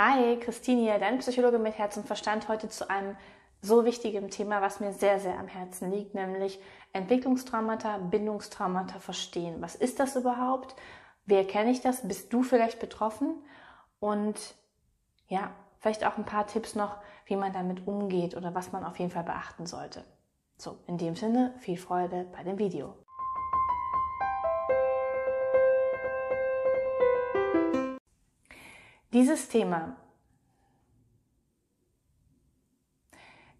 Hi, Christine hier, deine Psychologe mit Herz und Verstand, heute zu einem so wichtigen Thema, was mir sehr, sehr am Herzen liegt, nämlich Entwicklungstraumata, Bindungstraumata verstehen. Was ist das überhaupt? Wer kenne ich das? Bist du vielleicht betroffen? Und ja, vielleicht auch ein paar Tipps noch, wie man damit umgeht oder was man auf jeden Fall beachten sollte. So, in dem Sinne, viel Freude bei dem Video. Dieses Thema,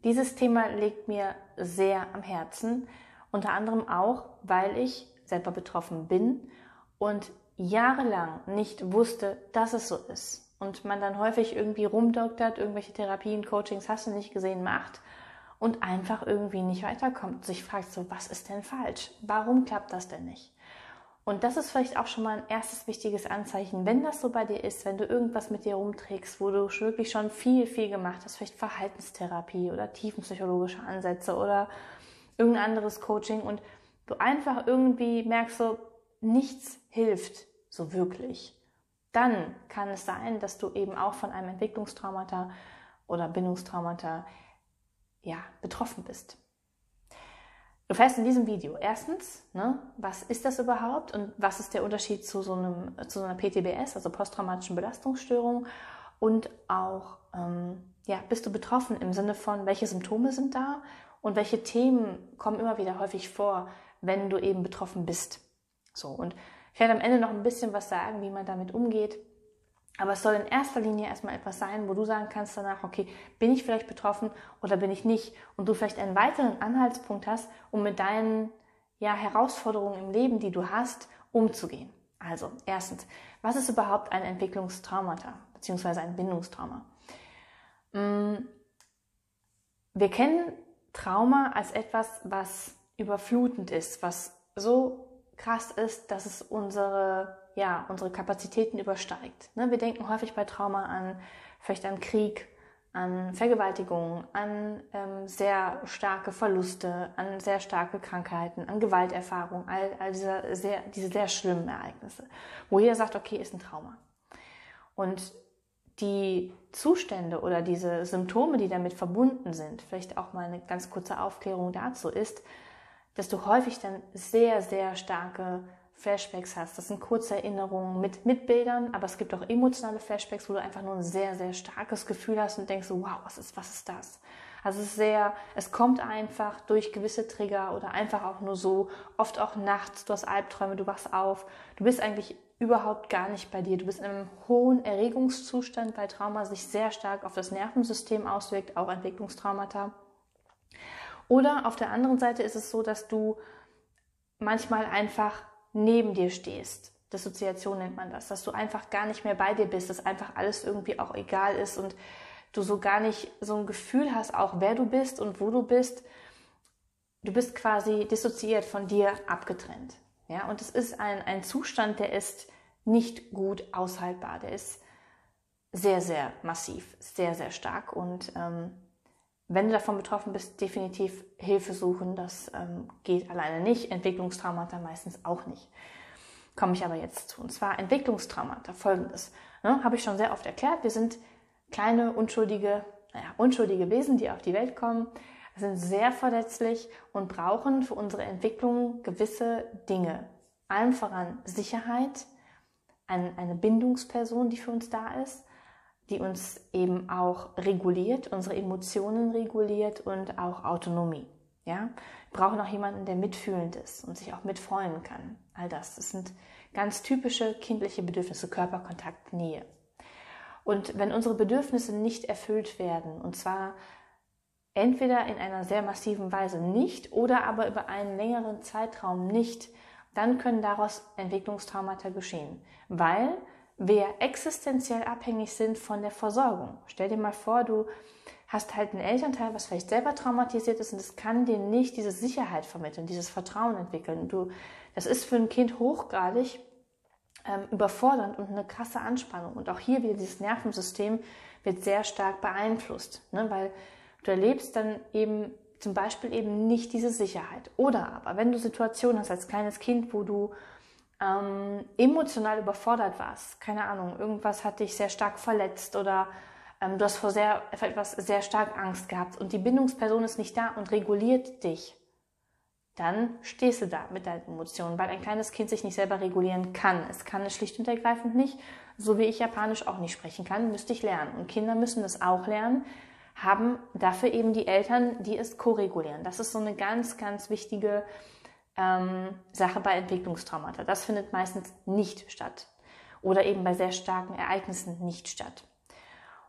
dieses Thema liegt mir sehr am Herzen, unter anderem auch, weil ich selber betroffen bin und jahrelang nicht wusste, dass es so ist. Und man dann häufig irgendwie rumdoktert, irgendwelche Therapien, Coachings hast du nicht gesehen, macht und einfach irgendwie nicht weiterkommt. Sich fragt so, was ist denn falsch? Warum klappt das denn nicht? Und das ist vielleicht auch schon mal ein erstes wichtiges Anzeichen, wenn das so bei dir ist, wenn du irgendwas mit dir rumträgst, wo du wirklich schon viel, viel gemacht hast, vielleicht Verhaltenstherapie oder tiefenpsychologische Ansätze oder irgendein anderes Coaching und du einfach irgendwie merkst so, nichts hilft so wirklich, dann kann es sein, dass du eben auch von einem Entwicklungstraumata oder Bindungstraumata ja, betroffen bist. Du fährst in diesem Video erstens, ne, was ist das überhaupt und was ist der Unterschied zu so, einem, zu so einer PTBS, also posttraumatischen Belastungsstörung und auch, ähm, ja, bist du betroffen im Sinne von, welche Symptome sind da und welche Themen kommen immer wieder häufig vor, wenn du eben betroffen bist. So, und ich werde am Ende noch ein bisschen was sagen, wie man damit umgeht. Aber es soll in erster Linie erstmal etwas sein, wo du sagen kannst danach, okay, bin ich vielleicht betroffen oder bin ich nicht? Und du vielleicht einen weiteren Anhaltspunkt hast, um mit deinen ja, Herausforderungen im Leben, die du hast, umzugehen. Also, erstens, was ist überhaupt ein Entwicklungstraumata beziehungsweise ein Bindungstrauma? Mm, wir kennen Trauma als etwas, was überflutend ist, was so krass ist, dass es unsere ja, unsere Kapazitäten übersteigt. Ne? Wir denken häufig bei Trauma an, vielleicht an Krieg, an Vergewaltigung, an ähm, sehr starke Verluste, an sehr starke Krankheiten, an Gewalterfahrung, all, all diese, sehr, diese sehr schlimmen Ereignisse, wo jeder sagt, okay, ist ein Trauma. Und die Zustände oder diese Symptome, die damit verbunden sind, vielleicht auch mal eine ganz kurze Aufklärung dazu ist, dass du häufig dann sehr, sehr starke Flashbacks hast. Das sind kurze Erinnerungen mit, mit Bildern, aber es gibt auch emotionale Flashbacks, wo du einfach nur ein sehr, sehr starkes Gefühl hast und denkst, wow, was ist, was ist das? Also es ist sehr, es kommt einfach durch gewisse Trigger oder einfach auch nur so, oft auch nachts, du hast Albträume, du wachst auf, du bist eigentlich überhaupt gar nicht bei dir. Du bist in einem hohen Erregungszustand, weil Trauma sich sehr stark auf das Nervensystem auswirkt, auch Entwicklungstraumata. Oder auf der anderen Seite ist es so, dass du manchmal einfach neben dir stehst. Dissoziation nennt man das, dass du einfach gar nicht mehr bei dir bist, dass einfach alles irgendwie auch egal ist und du so gar nicht so ein Gefühl hast, auch wer du bist und wo du bist. Du bist quasi dissoziiert von dir abgetrennt. Ja, und es ist ein, ein Zustand, der ist nicht gut aushaltbar. Der ist sehr, sehr massiv, sehr, sehr stark und ähm, wenn du davon betroffen bist, definitiv Hilfe suchen. Das ähm, geht alleine nicht. Entwicklungstraumata meistens auch nicht. Komme ich aber jetzt zu. Und zwar Entwicklungstraumata. Folgendes. Ne, Habe ich schon sehr oft erklärt. Wir sind kleine, unschuldige, naja, unschuldige Wesen, die auf die Welt kommen, sind sehr verletzlich und brauchen für unsere Entwicklung gewisse Dinge. Allem voran Sicherheit, eine Bindungsperson, die für uns da ist, die uns eben auch reguliert, unsere Emotionen reguliert und auch Autonomie. Ja? Wir brauchen auch jemanden, der mitfühlend ist und sich auch mitfreuen kann. All das. Das sind ganz typische kindliche Bedürfnisse, Körperkontakt, Nähe. Und wenn unsere Bedürfnisse nicht erfüllt werden, und zwar entweder in einer sehr massiven Weise nicht oder aber über einen längeren Zeitraum nicht, dann können daraus Entwicklungstraumata geschehen, weil wir existenziell abhängig sind von der Versorgung. Stell dir mal vor, du hast halt einen Elternteil, was vielleicht selber traumatisiert ist und es kann dir nicht diese Sicherheit vermitteln, dieses Vertrauen entwickeln. Du, das ist für ein Kind hochgradig ähm, überfordernd und eine krasse Anspannung. Und auch hier wieder dieses Nervensystem wird sehr stark beeinflusst, ne? weil du erlebst dann eben zum Beispiel eben nicht diese Sicherheit. Oder aber, wenn du Situationen hast als kleines Kind, wo du ähm, emotional überfordert warst. Keine Ahnung, irgendwas hat dich sehr stark verletzt oder ähm, du hast vor, sehr, etwas sehr stark Angst gehabt und die Bindungsperson ist nicht da und reguliert dich. Dann stehst du da mit deinen Emotionen, weil ein kleines Kind sich nicht selber regulieren kann. Es kann es schlicht und ergreifend nicht, so wie ich Japanisch auch nicht sprechen kann, müsste ich lernen. Und Kinder müssen das auch lernen, haben dafür eben die Eltern, die es koregulieren. Das ist so eine ganz, ganz wichtige ähm, Sache bei Entwicklungstraumata. Das findet meistens nicht statt oder eben bei sehr starken Ereignissen nicht statt.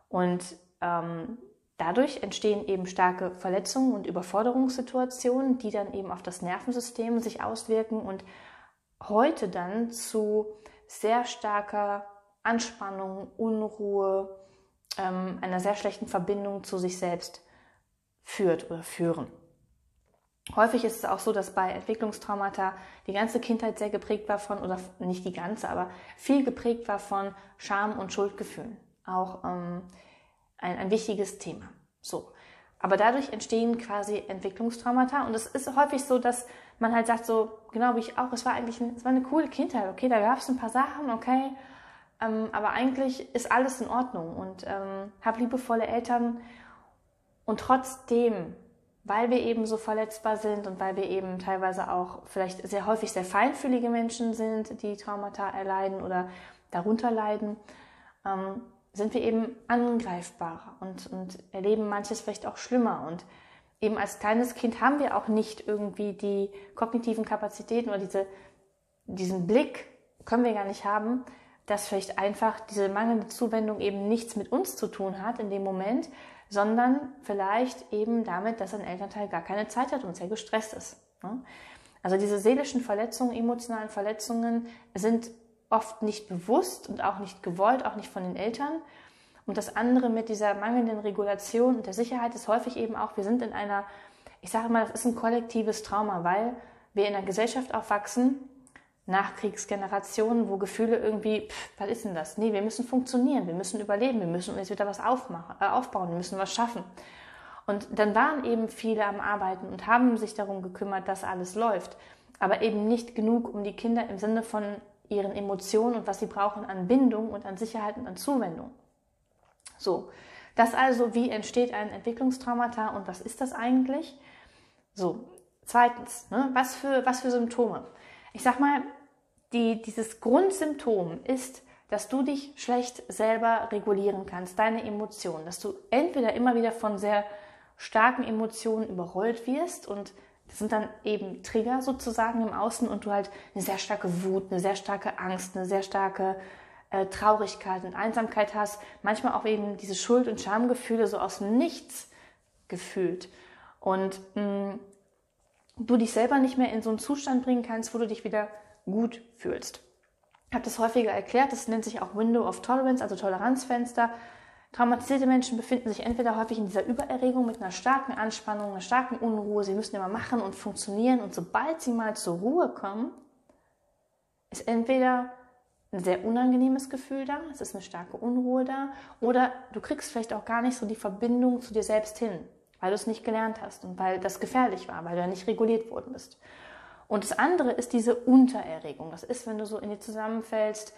Und ähm, dadurch entstehen eben starke Verletzungen und Überforderungssituationen, die dann eben auf das Nervensystem sich auswirken und heute dann zu sehr starker Anspannung, Unruhe, ähm, einer sehr schlechten Verbindung zu sich selbst führt oder führen. Häufig ist es auch so, dass bei Entwicklungstraumata die ganze Kindheit sehr geprägt war von, oder nicht die ganze, aber viel geprägt war von Scham und Schuldgefühlen. Auch ähm, ein, ein wichtiges Thema. So. Aber dadurch entstehen quasi Entwicklungstraumata und es ist häufig so, dass man halt sagt so, genau wie ich auch, es war eigentlich eine, es war eine coole Kindheit, okay, da gab es ein paar Sachen, okay, ähm, aber eigentlich ist alles in Ordnung und ähm, habe liebevolle Eltern und trotzdem weil wir eben so verletzbar sind und weil wir eben teilweise auch vielleicht sehr häufig sehr feinfühlige Menschen sind, die Traumata erleiden oder darunter leiden, ähm, sind wir eben angreifbarer und, und erleben manches vielleicht auch schlimmer. Und eben als kleines Kind haben wir auch nicht irgendwie die kognitiven Kapazitäten oder diese, diesen Blick können wir gar nicht haben, dass vielleicht einfach diese mangelnde Zuwendung eben nichts mit uns zu tun hat in dem Moment, sondern vielleicht eben damit, dass ein Elternteil gar keine Zeit hat und sehr gestresst ist. Ne? Also diese seelischen Verletzungen, emotionalen Verletzungen sind oft nicht bewusst und auch nicht gewollt, auch nicht von den Eltern. Und das andere mit dieser mangelnden Regulation und der Sicherheit ist häufig eben auch, wir sind in einer, ich sage mal, das ist ein kollektives Trauma, weil wir in einer Gesellschaft aufwachsen, Nachkriegsgenerationen, wo Gefühle irgendwie, pff, was ist denn das? Nee, wir müssen funktionieren, wir müssen überleben, wir müssen uns wieder was aufmachen, äh, aufbauen, wir müssen was schaffen. Und dann waren eben viele am Arbeiten und haben sich darum gekümmert, dass alles läuft. Aber eben nicht genug, um die Kinder im Sinne von ihren Emotionen und was sie brauchen an Bindung und an Sicherheit und an Zuwendung. So, das also, wie entsteht ein Entwicklungstraumata und was ist das eigentlich? So, zweitens, ne, was, für, was für Symptome? Ich sag mal, die, dieses Grundsymptom ist, dass du dich schlecht selber regulieren kannst, deine Emotionen, dass du entweder immer wieder von sehr starken Emotionen überrollt wirst und das sind dann eben Trigger sozusagen im Außen und du halt eine sehr starke Wut, eine sehr starke Angst, eine sehr starke äh, Traurigkeit und Einsamkeit hast, manchmal auch eben diese Schuld- und Schamgefühle so aus dem Nichts gefühlt. Und mh, mm, du dich selber nicht mehr in so einen Zustand bringen kannst, wo du dich wieder gut fühlst. Ich habe das häufiger erklärt, das nennt sich auch Window of Tolerance, also Toleranzfenster. Traumatisierte Menschen befinden sich entweder häufig in dieser Übererregung mit einer starken Anspannung, einer starken Unruhe. Sie müssen immer machen und funktionieren. Und sobald sie mal zur Ruhe kommen, ist entweder ein sehr unangenehmes Gefühl da, es ist eine starke Unruhe da, oder du kriegst vielleicht auch gar nicht so die Verbindung zu dir selbst hin, weil du es nicht gelernt hast und weil das gefährlich war, weil du ja nicht reguliert worden bist. Und das andere ist diese Untererregung. Das ist, wenn du so in dir zusammenfällst,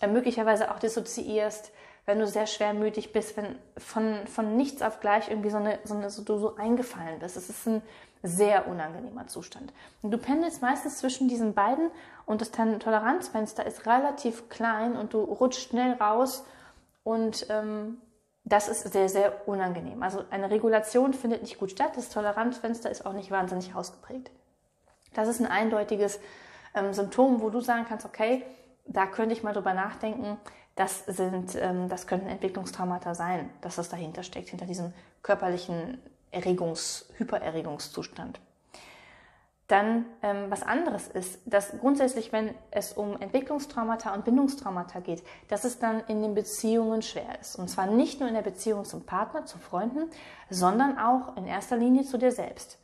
äh, möglicherweise auch dissoziierst, wenn du sehr schwermütig bist, wenn von, von nichts auf gleich irgendwie so eine, so eine so, du so eingefallen bist. Es ist ein sehr unangenehmer Zustand. Und du pendelst meistens zwischen diesen beiden und das Toleranzfenster ist relativ klein und du rutschst schnell raus und ähm, das ist sehr, sehr unangenehm. Also eine Regulation findet nicht gut statt. Das Toleranzfenster ist auch nicht wahnsinnig ausgeprägt. Das ist ein eindeutiges ähm, Symptom, wo du sagen kannst, okay, da könnte ich mal drüber nachdenken, das sind, ähm, das könnten Entwicklungstraumata sein, dass das dahinter steckt, hinter diesem körperlichen Erregungs-, Hypererregungszustand. Dann ähm, was anderes ist, dass grundsätzlich, wenn es um Entwicklungstraumata und Bindungstraumata geht, dass es dann in den Beziehungen schwer ist. Und zwar nicht nur in der Beziehung zum Partner, zu Freunden, sondern auch in erster Linie zu dir selbst.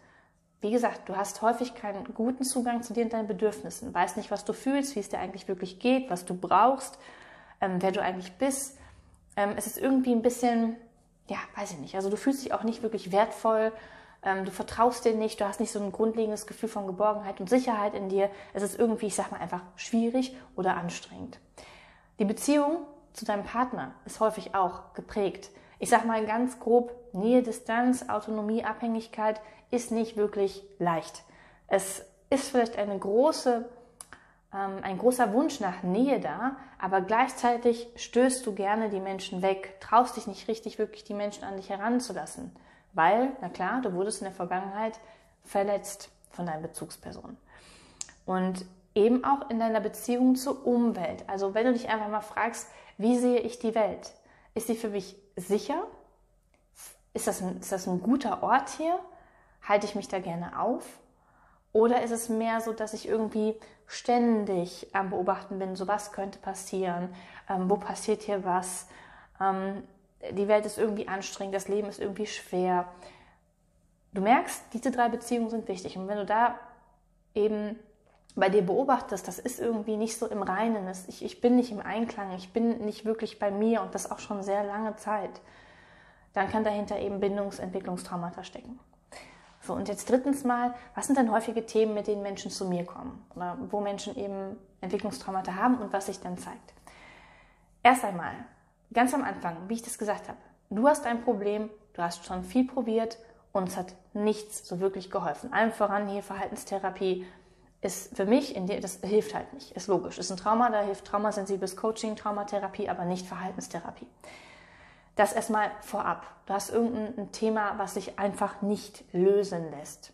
Wie gesagt, du hast häufig keinen guten Zugang zu dir und deinen Bedürfnissen, weißt nicht, was du fühlst, wie es dir eigentlich wirklich geht, was du brauchst, ähm, wer du eigentlich bist. Ähm, es ist irgendwie ein bisschen, ja, weiß ich nicht. Also du fühlst dich auch nicht wirklich wertvoll ähm, du vertraust dir nicht, du hast nicht so ein grundlegendes Gefühl von Geborgenheit und Sicherheit in dir. Es ist irgendwie, ich sag mal, einfach schwierig oder anstrengend. Die Beziehung zu deinem Partner ist häufig auch geprägt. Ich sag mal ganz grob, Nähe, Distanz, Autonomie, Abhängigkeit ist nicht wirklich leicht. Es ist vielleicht eine große, ähm, ein großer Wunsch nach Nähe da, aber gleichzeitig stößt du gerne die Menschen weg, traust dich nicht richtig wirklich die Menschen an dich heranzulassen. Weil, na klar, du wurdest in der Vergangenheit verletzt von deinen Bezugspersonen. Und eben auch in deiner Beziehung zur Umwelt. Also wenn du dich einfach mal fragst, wie sehe ich die Welt? Ist sie für mich sicher? Ist das ein, ist das ein guter Ort hier? Halte ich mich da gerne auf? Oder ist es mehr so, dass ich irgendwie ständig am Beobachten bin, so was könnte passieren, ähm, wo passiert hier was, ähm, die Welt ist irgendwie anstrengend, das Leben ist irgendwie schwer. Du merkst, diese drei Beziehungen sind wichtig. Und wenn du da eben bei dir beobachtest, das ist irgendwie nicht so im Reinen, ich, ich bin nicht im Einklang, ich bin nicht wirklich bei mir und das auch schon sehr lange Zeit, dann kann dahinter eben Bindungsentwicklungstraumata stecken. So, und jetzt drittens mal, was sind denn häufige Themen, mit denen Menschen zu mir kommen? Oder wo Menschen eben Entwicklungstraumata haben und was sich dann zeigt? Erst einmal, ganz am Anfang, wie ich das gesagt habe, du hast ein Problem, du hast schon viel probiert und es hat nichts so wirklich geholfen. Allem voran hier Verhaltenstherapie ist für mich, in dir, das hilft halt nicht, ist logisch. Ist ein Trauma, da hilft traumasensibles Coaching, Traumatherapie, aber nicht Verhaltenstherapie. Das erstmal vorab. Du hast irgendein Thema, was sich einfach nicht lösen lässt,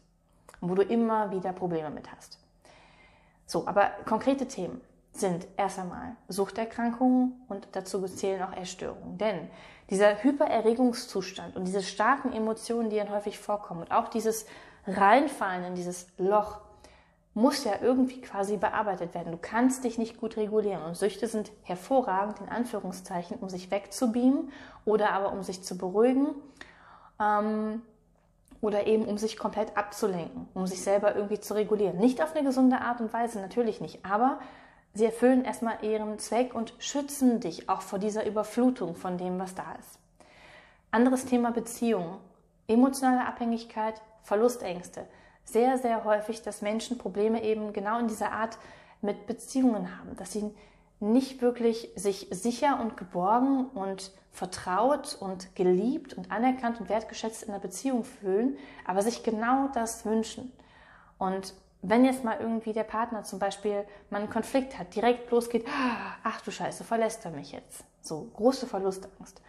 wo du immer wieder Probleme mit hast. So, aber konkrete Themen sind erst einmal Suchterkrankungen und dazu zählen auch Essstörungen. Denn dieser Hypererregungszustand und diese starken Emotionen, die dann häufig vorkommen und auch dieses Reinfallen in dieses Loch, muss ja irgendwie quasi bearbeitet werden. Du kannst dich nicht gut regulieren und Süchte sind hervorragend in Anführungszeichen, um sich wegzubeamen oder aber um sich zu beruhigen ähm, oder eben um sich komplett abzulenken, um sich selber irgendwie zu regulieren. Nicht auf eine gesunde Art und Weise, natürlich nicht, aber sie erfüllen erstmal ihren Zweck und schützen dich auch vor dieser Überflutung von dem, was da ist. Anderes Thema Beziehung, emotionale Abhängigkeit, Verlustängste. Sehr, sehr häufig, dass Menschen Probleme eben genau in dieser Art mit Beziehungen haben, dass sie nicht wirklich sich sicher und geborgen und vertraut und geliebt und anerkannt und wertgeschätzt in einer Beziehung fühlen, aber sich genau das wünschen. Und wenn jetzt mal irgendwie der Partner zum Beispiel mal einen Konflikt hat, direkt losgeht, ach du Scheiße, verlässt er mich jetzt. So große Verlustangst.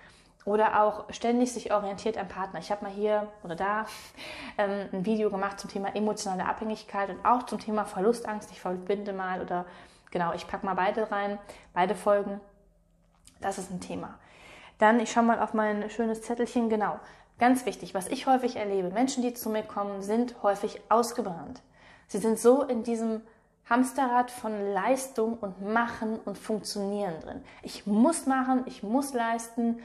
Oder auch ständig sich orientiert am Partner. Ich habe mal hier oder da ähm, ein Video gemacht zum Thema emotionale Abhängigkeit und auch zum Thema Verlustangst. Ich verbinde mal oder genau, ich packe mal beide rein, beide Folgen. Das ist ein Thema. Dann, ich schaue mal auf mein schönes Zettelchen, genau. Ganz wichtig, was ich häufig erlebe, Menschen, die zu mir kommen, sind häufig ausgebrannt. Sie sind so in diesem Hamsterrad von Leistung und Machen und Funktionieren drin. Ich muss machen, ich muss leisten.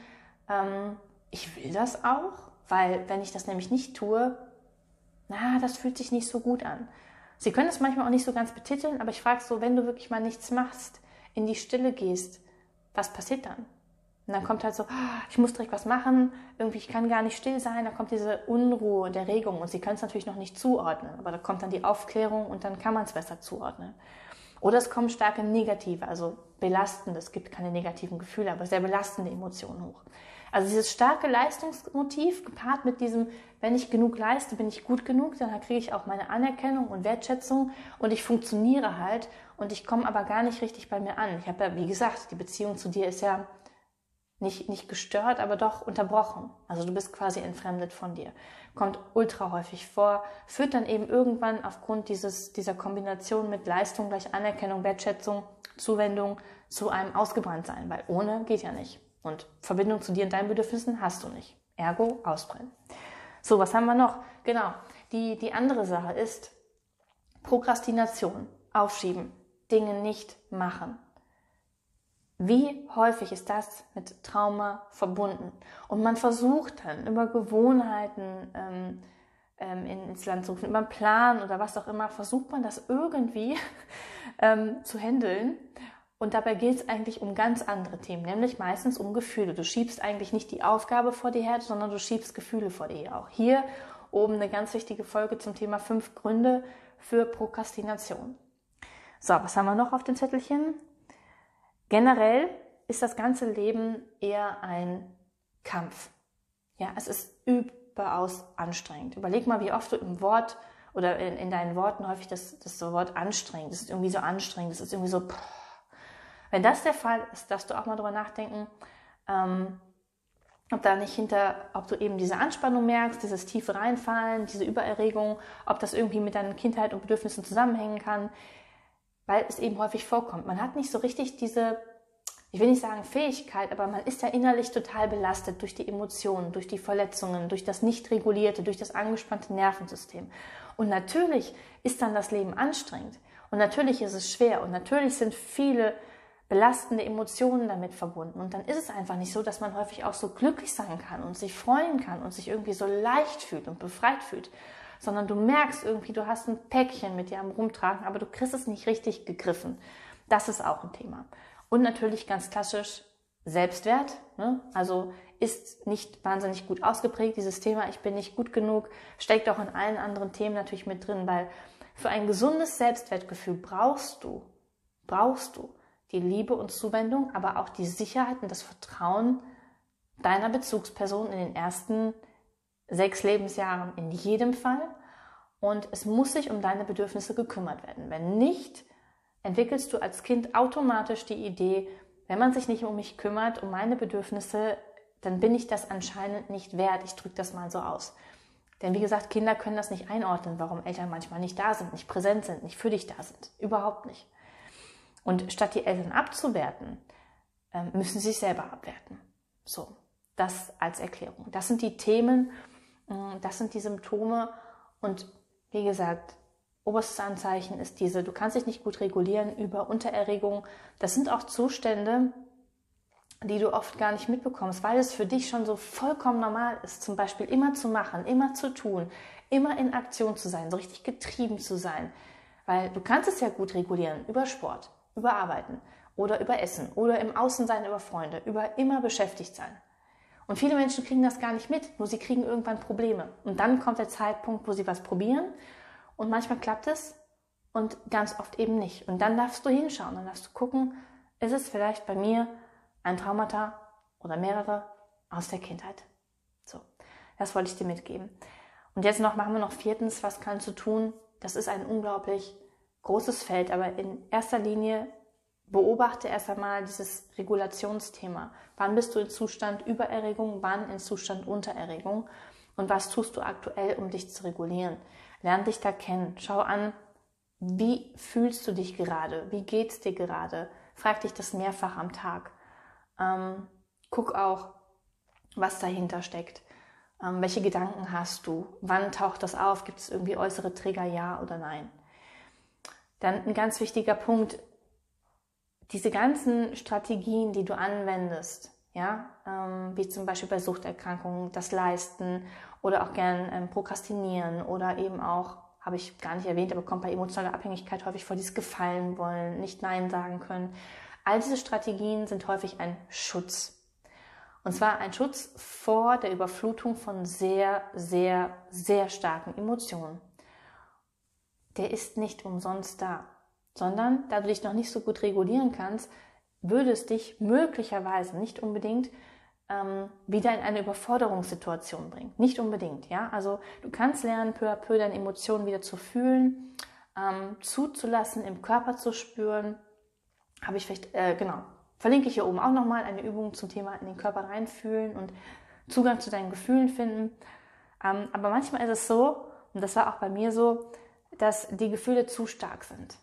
Ähm, ich will das auch, weil wenn ich das nämlich nicht tue, na, das fühlt sich nicht so gut an. Sie können es manchmal auch nicht so ganz betiteln, aber ich frage so, wenn du wirklich mal nichts machst, in die Stille gehst, was passiert dann? Und dann kommt halt so, ah, ich muss direkt was machen, irgendwie, ich kann gar nicht still sein, da kommt diese Unruhe der Regung und sie können es natürlich noch nicht zuordnen, aber da kommt dann die Aufklärung und dann kann man es besser zuordnen. Oder es kommen starke negative, also belastende, es gibt keine negativen Gefühle, aber sehr belastende Emotionen hoch. Also dieses starke Leistungsmotiv gepaart mit diesem, wenn ich genug leiste, bin ich gut genug, dann kriege ich auch meine Anerkennung und Wertschätzung und ich funktioniere halt und ich komme aber gar nicht richtig bei mir an. Ich habe ja, wie gesagt, die Beziehung zu dir ist ja nicht, nicht gestört, aber doch unterbrochen. Also du bist quasi entfremdet von dir. Kommt ultra häufig vor, führt dann eben irgendwann aufgrund dieses, dieser Kombination mit Leistung gleich Anerkennung, Wertschätzung, Zuwendung zu einem Ausgebranntsein, weil ohne geht ja nicht. Und Verbindung zu dir und deinen Bedürfnissen hast du nicht. Ergo ausbrennen. So, was haben wir noch? Genau. Die, die andere Sache ist Prokrastination, aufschieben, Dinge nicht machen. Wie häufig ist das mit Trauma verbunden? Und man versucht dann über Gewohnheiten ähm, ähm, ins Land zu rufen, über einen Plan oder was auch immer, versucht man das irgendwie ähm, zu handeln. Und dabei geht es eigentlich um ganz andere Themen, nämlich meistens um Gefühle. Du schiebst eigentlich nicht die Aufgabe vor dir her, sondern du schiebst Gefühle vor dir. Auch hier oben eine ganz wichtige Folge zum Thema fünf Gründe für Prokrastination. So, was haben wir noch auf dem Zettelchen? Generell ist das ganze Leben eher ein Kampf. Ja, es ist überaus anstrengend. Überleg mal, wie oft du im Wort oder in, in deinen Worten häufig das, das Wort anstrengend, das ist irgendwie so anstrengend, das ist irgendwie so, pff. Wenn das der Fall ist, darfst du auch mal drüber nachdenken, ähm, ob da nicht hinter, ob du eben diese Anspannung merkst, dieses tiefe Reinfallen, diese Übererregung, ob das irgendwie mit deiner Kindheit und Bedürfnissen zusammenhängen kann, weil es eben häufig vorkommt. Man hat nicht so richtig diese ich will nicht sagen Fähigkeit, aber man ist ja innerlich total belastet durch die Emotionen, durch die Verletzungen, durch das nicht regulierte, durch das angespannte Nervensystem. Und natürlich ist dann das Leben anstrengend. Und natürlich ist es schwer. Und natürlich sind viele belastende Emotionen damit verbunden. Und dann ist es einfach nicht so, dass man häufig auch so glücklich sein kann und sich freuen kann und sich irgendwie so leicht fühlt und befreit fühlt. Sondern du merkst irgendwie, du hast ein Päckchen mit dir am Rumtragen, aber du kriegst es nicht richtig gegriffen. Das ist auch ein Thema. Und natürlich ganz klassisch Selbstwert. Ne? Also ist nicht wahnsinnig gut ausgeprägt, dieses Thema, ich bin nicht gut genug, steckt auch in allen anderen Themen natürlich mit drin, weil für ein gesundes Selbstwertgefühl brauchst du, brauchst du die Liebe und Zuwendung, aber auch die Sicherheit und das Vertrauen deiner Bezugsperson in den ersten sechs Lebensjahren in jedem Fall. Und es muss sich um deine Bedürfnisse gekümmert werden. Wenn nicht, entwickelst du als Kind automatisch die Idee, wenn man sich nicht um mich kümmert, um meine Bedürfnisse, dann bin ich das anscheinend nicht wert. Ich drücke das mal so aus. Denn wie gesagt, Kinder können das nicht einordnen, warum Eltern manchmal nicht da sind, nicht präsent sind, nicht für dich da sind. Überhaupt nicht. Und statt die Eltern abzuwerten, ähm, müssen sie sich selber abwerten. So, das als Erklärung. Das sind die Themen, mm, das sind die Symptome. Und wie gesagt, Oberstes Anzeichen ist diese, du kannst dich nicht gut regulieren über Untererregung. Das sind auch Zustände, die du oft gar nicht mitbekommst, weil es für dich schon so vollkommen normal ist, zum Beispiel immer zu machen, immer zu tun, immer in Aktion zu sein, so richtig getrieben zu sein. Weil du kannst es ja gut regulieren über Sport, über Arbeiten oder über Essen oder im Außensein über Freunde, über immer beschäftigt sein. Und viele Menschen kriegen das gar nicht mit, nur sie kriegen irgendwann Probleme. Und dann kommt der Zeitpunkt, wo sie was probieren und manchmal klappt es und ganz oft eben nicht. Und dann darfst du hinschauen, dann darfst du gucken, ist es vielleicht bei mir ein Traumata oder mehrere aus der Kindheit. So, das wollte ich dir mitgeben. Und jetzt noch machen wir noch viertens, was kannst du tun? Das ist ein unglaublich großes Feld, aber in erster Linie beobachte erst einmal dieses Regulationsthema. Wann bist du in Zustand Übererregung, wann in Zustand Untererregung und was tust du aktuell, um dich zu regulieren? Lern dich da kennen. Schau an, wie fühlst du dich gerade? Wie geht's dir gerade? Frag dich das mehrfach am Tag. Ähm, guck auch, was dahinter steckt. Ähm, welche Gedanken hast du? Wann taucht das auf? Gibt es irgendwie äußere Trigger, ja oder nein? Dann ein ganz wichtiger Punkt, diese ganzen Strategien, die du anwendest, ja, ähm, wie zum Beispiel bei Suchterkrankungen, das Leisten oder auch gern ähm, Prokrastinieren oder eben auch, habe ich gar nicht erwähnt, aber kommt bei emotionaler Abhängigkeit häufig vor, dieses Gefallen wollen, nicht Nein sagen können. All diese Strategien sind häufig ein Schutz. Und zwar ein Schutz vor der Überflutung von sehr, sehr, sehr starken Emotionen. Der ist nicht umsonst da, sondern da du dich noch nicht so gut regulieren kannst, würde es dich möglicherweise nicht unbedingt ähm, wieder in eine Überforderungssituation bringen. Nicht unbedingt, ja. Also du kannst lernen, peu à peu deine Emotionen wieder zu fühlen, ähm, zuzulassen, im Körper zu spüren. Habe ich vielleicht, äh, genau, verlinke ich hier oben auch nochmal eine Übung zum Thema in den Körper reinfühlen und Zugang zu deinen Gefühlen finden. Ähm, aber manchmal ist es so, und das war auch bei mir so, dass die Gefühle zu stark sind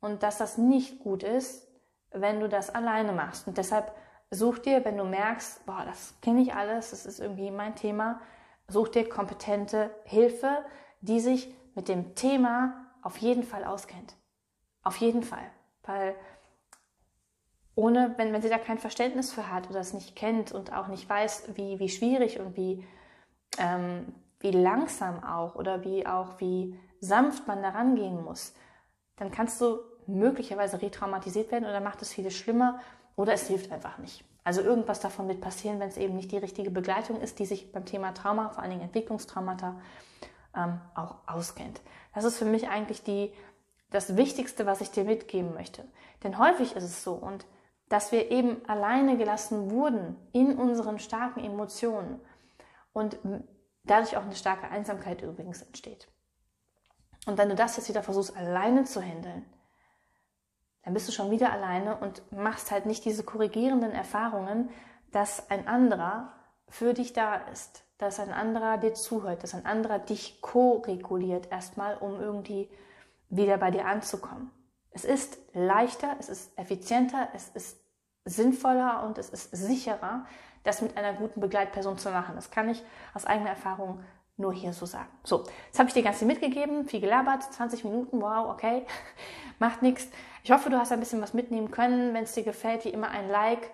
und dass das nicht gut ist, wenn du das alleine machst. Und deshalb such dir, wenn du merkst, boah, das kenne ich alles, das ist irgendwie mein Thema, such dir kompetente Hilfe, die sich mit dem Thema auf jeden Fall auskennt. Auf jeden Fall. Weil ohne, wenn, wenn sie da kein Verständnis für hat oder es nicht kennt und auch nicht weiß, wie, wie schwierig und wie, ähm, wie langsam auch oder wie auch wie sanft man da rangehen muss, dann kannst du möglicherweise retraumatisiert werden oder macht es vieles schlimmer oder es hilft einfach nicht. Also irgendwas davon wird passieren, wenn es eben nicht die richtige Begleitung ist, die sich beim Thema Trauma, vor allen Dingen Entwicklungstraumata, ähm, auch auskennt. Das ist für mich eigentlich die, das Wichtigste, was ich dir mitgeben möchte. Denn häufig ist es so und dass wir eben alleine gelassen wurden in unseren starken Emotionen und dadurch auch eine starke Einsamkeit übrigens entsteht. Und wenn du das jetzt wieder versuchst alleine zu handeln, dann bist du schon wieder alleine und machst halt nicht diese korrigierenden Erfahrungen, dass ein anderer für dich da ist, dass ein anderer dir zuhört, dass ein anderer dich ko-reguliert erstmal, um irgendwie wieder bei dir anzukommen. Es ist leichter, es ist effizienter, es ist sinnvoller und es ist sicherer, das mit einer guten Begleitperson zu machen. Das kann ich aus eigener Erfahrung nur hier so sagen. So, jetzt habe ich dir ganz viel mitgegeben, viel gelabert, 20 Minuten, wow, okay, macht nichts. Ich hoffe, du hast ein bisschen was mitnehmen können. Wenn es dir gefällt, wie immer ein Like.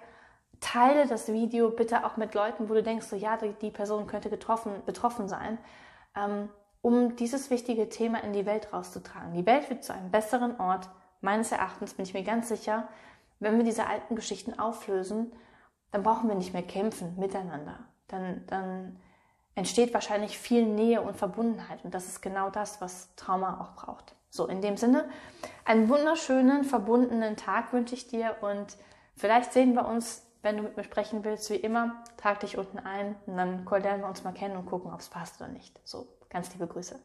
Teile das Video bitte auch mit Leuten, wo du denkst, so ja, die Person könnte getroffen, betroffen sein, ähm, um dieses wichtige Thema in die Welt rauszutragen. Die Welt wird zu einem besseren Ort. Meines Erachtens bin ich mir ganz sicher, wenn wir diese alten Geschichten auflösen, dann brauchen wir nicht mehr kämpfen miteinander. Dann, dann entsteht wahrscheinlich viel Nähe und Verbundenheit. Und das ist genau das, was Trauma auch braucht. So, in dem Sinne, einen wunderschönen, verbundenen Tag wünsche ich dir und vielleicht sehen wir uns, wenn du mit mir sprechen willst, wie immer, trag dich unten ein und dann lernen wir uns mal kennen und gucken, ob es passt oder nicht. So, ganz liebe Grüße.